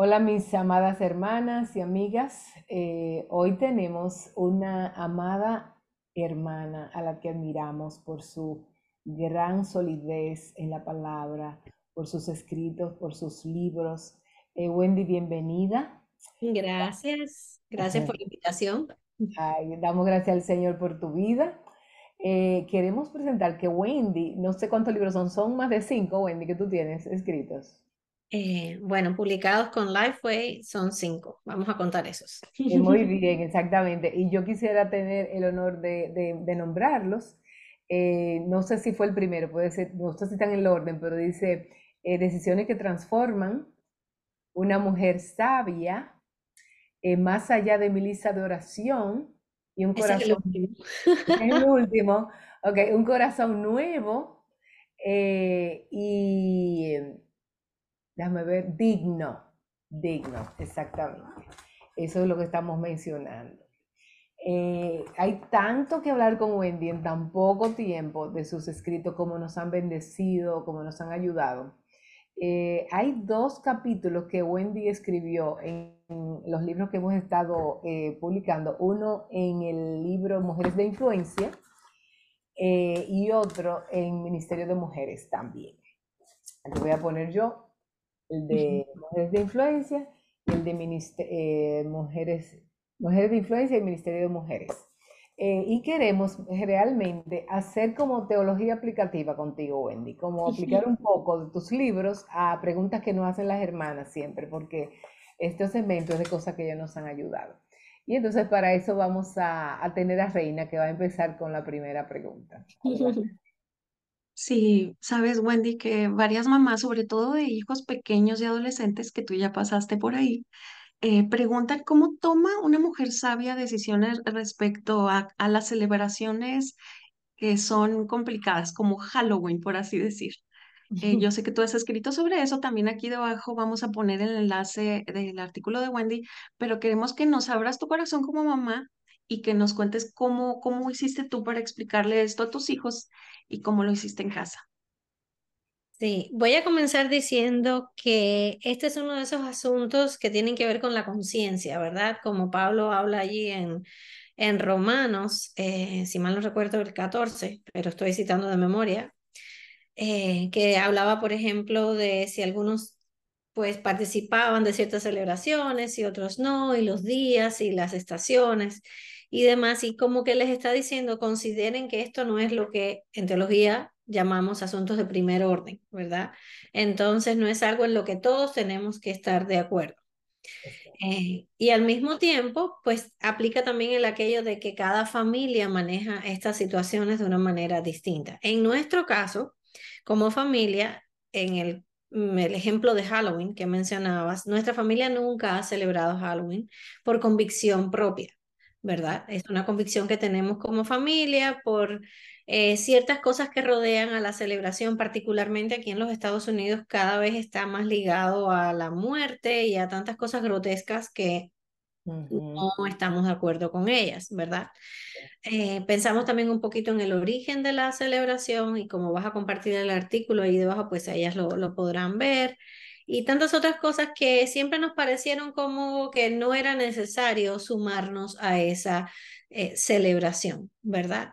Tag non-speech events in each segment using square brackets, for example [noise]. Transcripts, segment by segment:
Hola mis amadas hermanas y amigas. Eh, hoy tenemos una amada hermana a la que admiramos por su gran solidez en la palabra, por sus escritos, por sus libros. Eh, Wendy, bienvenida. Gracias, gracias por la invitación. Ay, damos gracias al Señor por tu vida. Eh, queremos presentar que Wendy, no sé cuántos libros son, son más de cinco, Wendy, que tú tienes escritos. Eh, bueno, publicados con Lifeway son cinco. Vamos a contar esos. Eh, muy bien, exactamente. Y yo quisiera tener el honor de, de- de nombrarlos. Eh, no sé si fue el primero, puede ser, no sé si están en el orden, pero dice eh, decisiones que transforman, una mujer sabia, más allá de mi lista de oración y un es el corazón, último. [laughs] es el último, ok, un corazón nuevo y Déjame ver, digno, digno, exactamente. Eso es lo que estamos mencionando. Eh, hay tanto que hablar con Wendy en tan poco tiempo de sus escritos, cómo nos han bendecido, cómo nos han ayudado. Eh, hay dos capítulos que Wendy escribió en los libros que hemos estado eh, publicando. Uno en el libro Mujeres de Influencia y otro en Ministerio de Mujeres también. Aquí voy a poner yo el de Mujeres de Influencia y el de eh, Mujeres, Mujeres de Influencia y Ministerio de Mujeres. Eh, y queremos realmente hacer como teología aplicativa contigo, Wendy, como aplicar un poco de tus libros a preguntas que nos hacen las hermanas siempre, porque estos segmentos de cosas que ellos nos han ayudado. Y entonces para eso vamos a, a tener a Reina, que va a empezar con la primera pregunta. [laughs] Adelante. Sí, sabes, Wendy, que varias mamás, sobre todo de hijos pequeños y adolescentes, que tú ya pasaste por ahí, eh, preguntan cómo toma una mujer sabia decisiones respecto a, a las celebraciones que son complicadas, como Halloween, por así decir. Eh, yo sé que tú has escrito sobre eso, también aquí debajo vamos a poner el enlace del artículo de Wendy, pero queremos que nos abras tu corazón como mamá y que nos cuentes cómo, cómo hiciste tú para explicarle esto a tus hijos y cómo lo hiciste en casa. Sí, voy a comenzar diciendo que este es uno de esos asuntos que tienen que ver con la conciencia, ¿verdad? Como Pablo habla allí en, en Romanos, eh, si mal no recuerdo el 14, pero estoy citando de memoria, eh, que hablaba, por ejemplo, de si algunos pues participaban de ciertas celebraciones y otros no, y los días y las estaciones y demás, y como que les está diciendo, consideren que esto no es lo que en teología llamamos asuntos de primer orden, ¿verdad? Entonces no es algo en lo que todos tenemos que estar de acuerdo. Eh, y al mismo tiempo, pues aplica también el aquello de que cada familia maneja estas situaciones de una manera distinta. En nuestro caso, como familia, en el, mm, el ejemplo de Halloween que mencionabas, nuestra familia nunca ha celebrado Halloween por convicción propia, ¿verdad? Es una convicción que tenemos como familia por eh, ciertas cosas que rodean a la celebración, particularmente aquí en los Estados Unidos, cada vez está más ligado a la muerte y a tantas cosas grotescas que no estamos de acuerdo con ellas, ¿verdad? Eh, pensamos también un poquito en el origen de la celebración y como vas a compartir el artículo ahí debajo, pues ellas lo, lo podrán ver. Y tantas otras cosas que siempre nos parecieron como que no era necesario sumarnos a esa eh, celebración, ¿verdad?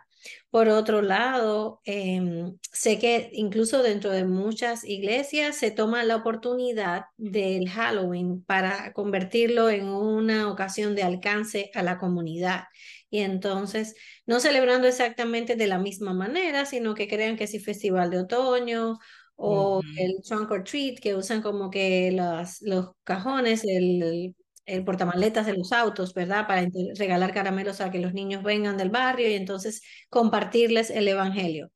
Por otro lado, em, sé que incluso dentro de muchas iglesias se toma la oportunidad del Halloween para convertirlo en una ocasión de alcance a la comunidad. Y entonces, no celebrando exactamente de la misma manera, sino que crean que sí festival de otoño o el trunk or treat, que usan como que las, los cajones, el, el portamaletas de los autos, ¿verdad? Para regalar caramelos a que los niños vengan del barrio y entonces compartirles el evangelio.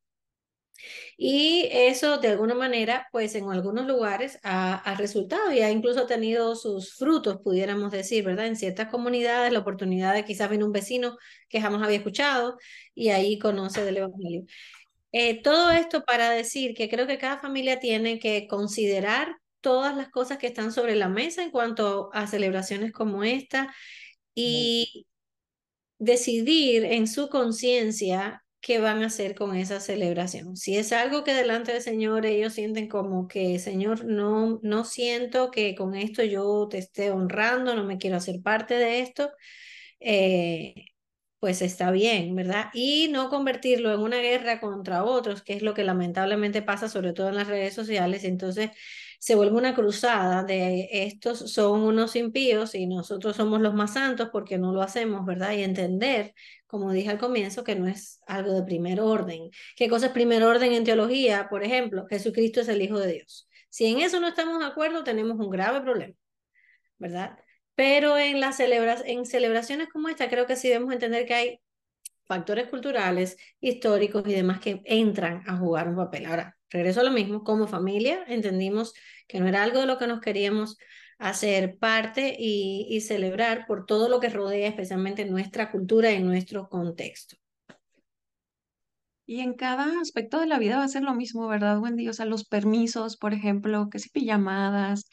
Y eso de alguna manera, pues en algunos lugares ha, ha resultado y ha incluso tenido sus frutos, pudiéramos decir, ¿verdad? En ciertas comunidades, la oportunidad de quizás viene un vecino que jamás había escuchado y ahí conoce del evangelio. Eh, todo esto para decir que creo que cada familia tiene que considerar todas las cosas que están sobre la mesa en cuanto a celebraciones como esta y decidir en su conciencia qué van a hacer con esa celebración. Si es algo que delante del Señor ellos sienten como que, Señor, no, no siento que con esto yo te esté honrando, no me quiero hacer parte de esto, eh, pues está bien, ¿verdad? Y no convertirlo en una guerra contra otros, que es lo que lamentablemente pasa sobre todo en las redes sociales. Entonces se vuelve una cruzada de estos son unos impíos y nosotros somos los más santos porque no lo hacemos, ¿verdad? Y entender, como dije al comienzo, que no es algo de primer orden. ¿Qué cosa es primer orden en teología? Por ejemplo, Jesucristo es el Hijo de Dios. Si en eso no estamos de acuerdo, tenemos un grave problema, ¿verdad? Pero en, las en celebraciones como esta, creo que sí debemos entender que hay factores culturales, históricos y demás que entran a jugar un papel. Ahora, regreso a lo mismo, como familia entendimos que no era algo de lo que nos queríamos hacer parte y, y celebrar por todo lo que rodea especialmente nuestra cultura y nuestro contexto. Y en cada aspecto de la vida va a ser lo mismo, ¿verdad, Wendy? O sea, los permisos, por ejemplo, que si pijamadas,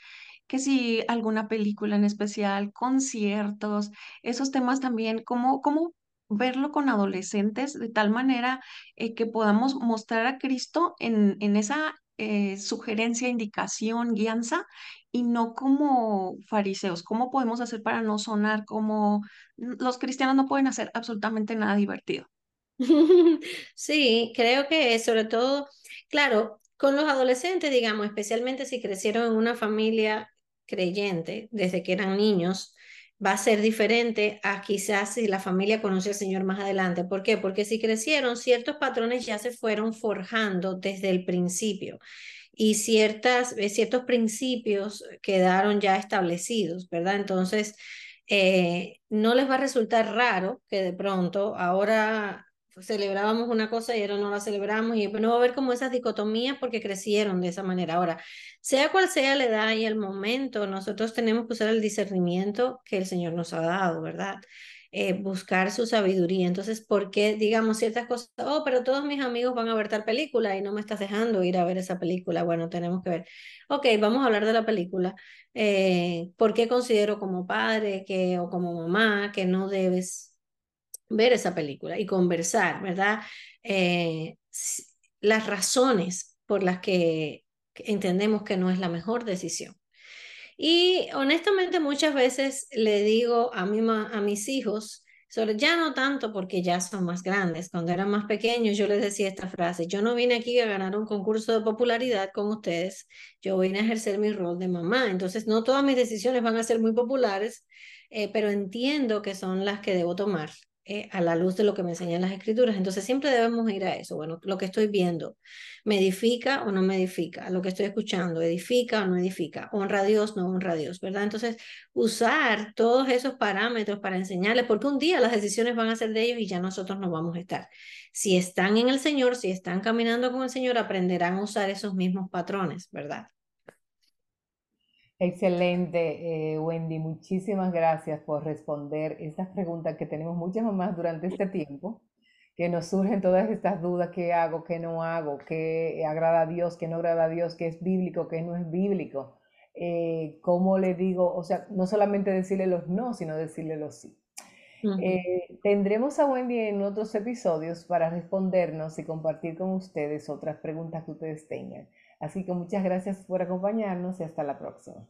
que si alguna película en especial, conciertos, esos temas también, cómo, cómo verlo con adolescentes de tal manera eh, que podamos mostrar a Cristo en, en esa eh, sugerencia, indicación, guianza, y no como fariseos. ¿Cómo podemos hacer para no sonar como los cristianos no pueden hacer absolutamente nada divertido? [laughs] Sí, creo que sobre todo, claro, con los adolescentes, digamos, especialmente si crecieron en una familia creyente desde que eran niños, va a ser diferente a quizás si la familia conoce al Señor más adelante. ¿Por qué? Porque si crecieron, ciertos patrones ya se fueron forjando desde el principio y ciertas, eh, ciertos principios quedaron ya establecidos, ¿verdad? Entonces, eh, no les va a resultar raro que de pronto ahora celebrábamos una cosa y ahora no la celebramos y no va a haber como esas dicotomías porque crecieron de esa manera. Ahora, sea cual sea la edad y el momento, nosotros tenemos que usar el discernimiento que el Señor nos ha dado, ¿verdad? Eh, buscar su sabiduría. Entonces, ¿por qué digamos ciertas cosas? Oh, pero todos mis amigos van a ver tal película y no me estás dejando ir a ver esa película. Bueno, tenemos que ver. Ok, vamos a hablar de la película. Eh, ¿Por qué considero como padre que, o como mamá que no debes ver esa película y conversar, ¿verdad? Eh, las razones por las que entendemos que no es la mejor decisión. Y honestamente muchas veces le digo a, mi, a mis hijos, sobre, ya no tanto porque ya son más grandes, cuando eran más pequeños yo les decía esta frase, yo no vine aquí a ganar un concurso de popularidad con ustedes, yo vine a ejercer mi rol de mamá, entonces no todas mis decisiones van a ser muy populares, eh, pero entiendo que son las que debo tomar eh, a la luz de lo que me enseñan las escrituras. Entonces siempre debemos ir a eso. Bueno, lo que estoy viendo, ¿me edifica o no me edifica? Lo que estoy escuchando, ¿edifica o no edifica? ¿Honra a Dios, no honra a Dios? ¿Verdad? Entonces, usar todos esos parámetros para enseñarles, porque un día las decisiones van a ser de ellos y ya nosotros no vamos a estar. Si están en el Señor, si están caminando con el Señor, aprenderán a usar esos mismos patrones, ¿verdad? Excelente, eh, Wendy. Muchísimas gracias por responder estas preguntas que tenemos muchas mamás durante este tiempo, que nos surgen todas estas dudas, qué hago, qué no hago, qué agrada a Dios, qué no agrada a Dios, qué es bíblico, qué no es bíblico. Eh, ¿Cómo le digo? O sea, no solamente decirle los no, sino decirle los sí. Eh, tendremos a Wendy en otros episodios para respondernos y compartir con ustedes otras preguntas que ustedes tengan. Así que muchas gracias por acompañarnos y hasta la próxima.